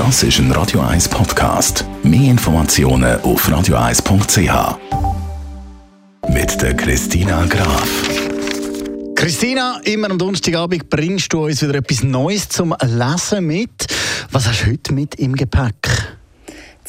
Das ist ein Radio 1 Podcast. Mehr Informationen auf radio1.ch. Mit der Christina Graf. Christina, immer am Donnerstagabend bringst du uns wieder etwas Neues zum Lesen mit. Was hast du heute mit im Gepäck?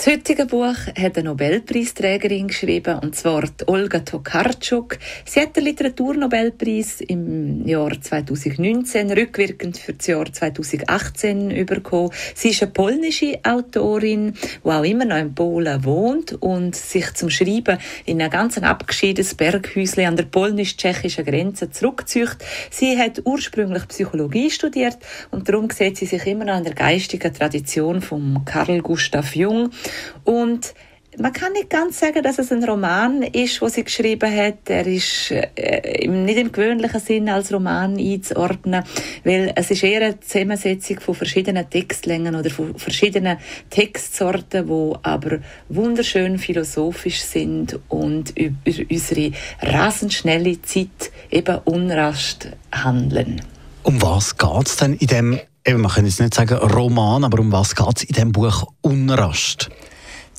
Das heutige Buch hat eine Nobelpreisträgerin geschrieben, und zwar Olga Tokarczuk. Sie hat den Literaturnobelpreis im Jahr 2019 rückwirkend für das Jahr 2018 bekommen. Sie ist eine polnische Autorin, die auch immer noch in Polen wohnt und sich zum Schreiben in ein ganz abgeschiedenes Berghäuschen an der polnisch-tschechischen Grenze zurückzieht. Sie hat ursprünglich Psychologie studiert und darum sieht sie sich immer noch in der geistigen Tradition von Carl Gustav Jung und man kann nicht ganz sagen, dass es ein Roman ist, wo sie geschrieben hat. Er ist äh, nicht im gewöhnlichen Sinn als Roman einzuordnen, weil es ist eher eine Zusammensetzung von verschiedenen Textlängen oder von verschiedenen Textsorten, wo aber wunderschön philosophisch sind und über unsere rasend schnelle Zeit eben unrast handeln. Um was geht es denn in dem, eben, man kann jetzt nicht sagen Roman, aber um was geht es in dem Buch Unrast?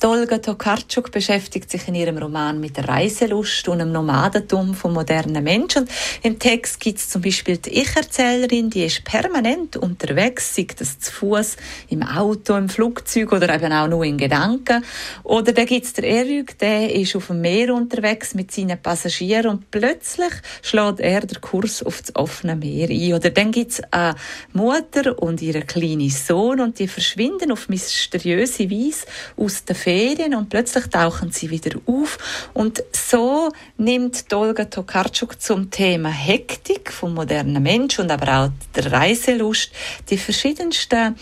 Olga Tokarczuk beschäftigt sich in ihrem Roman mit der Reiselust und dem Nomadentum von modernen Menschen. Im Text gibt es zum Beispiel die Ich-Erzählerin, die ist permanent unterwegs, sei das zu Fuß, im Auto, im Flugzeug oder eben auch nur in Gedanken. Oder dann gibt es der Erik, der ist auf dem Meer unterwegs mit seinen Passagieren und plötzlich schlägt er den Kurs auf das offene Meer ein. Oder dann gibt es eine Mutter und ihren kleinen Sohn und die verschwinden auf mysteriöse Weise aus der Ferien Ferien und plötzlich tauchen sie wieder auf. Und so nimmt Olga Tokarczuk zum Thema Hektik vom modernen Mensch und aber auch der Reiselust die verschiedensten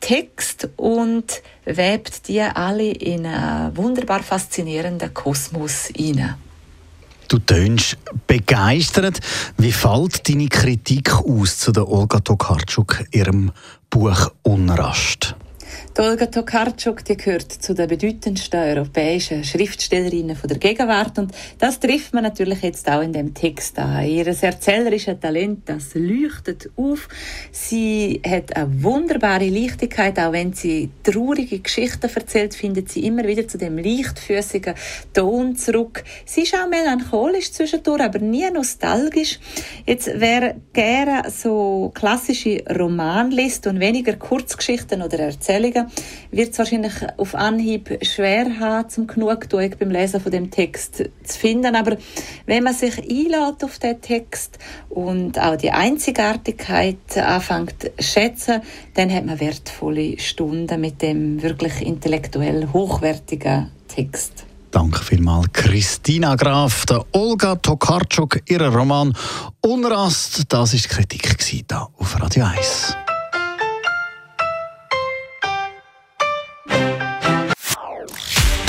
Text und webt die alle in einen wunderbar faszinierenden Kosmos hinein. Du tönst begeistert. Wie fällt deine Kritik aus zu der Olga Tokarczuk, ihrem Buch Unrast? Die Olga Tokarczuk die gehört zu den bedeutendsten europäischen Schriftstellerinnen von der Gegenwart und das trifft man natürlich jetzt auch in dem Text an. Ihr erzählerisches Talent, das leuchtet auf. Sie hat eine wunderbare Leichtigkeit, auch wenn sie traurige Geschichten erzählt, findet sie immer wieder zu dem leichtfüßigen Ton zurück. Sie ist auch melancholisch zwischendurch, aber nie nostalgisch. Jetzt wer gerne so klassische Roman liest und weniger Kurzgeschichten oder Erzählungen, wird es wahrscheinlich auf Anhieb schwer haben, zum Genugtuung beim Lesen von dem Text zu finden. Aber wenn man sich einlädt auf den Text und auch die Einzigartigkeit anfängt zu schätzen, dann hat man wertvolle Stunden mit dem wirklich intellektuell hochwertigen Text. Danke vielmals, Christina Graf, der Olga Tokarczuk, ihren Roman Unrast. Das war die Kritik hier auf Radio 1.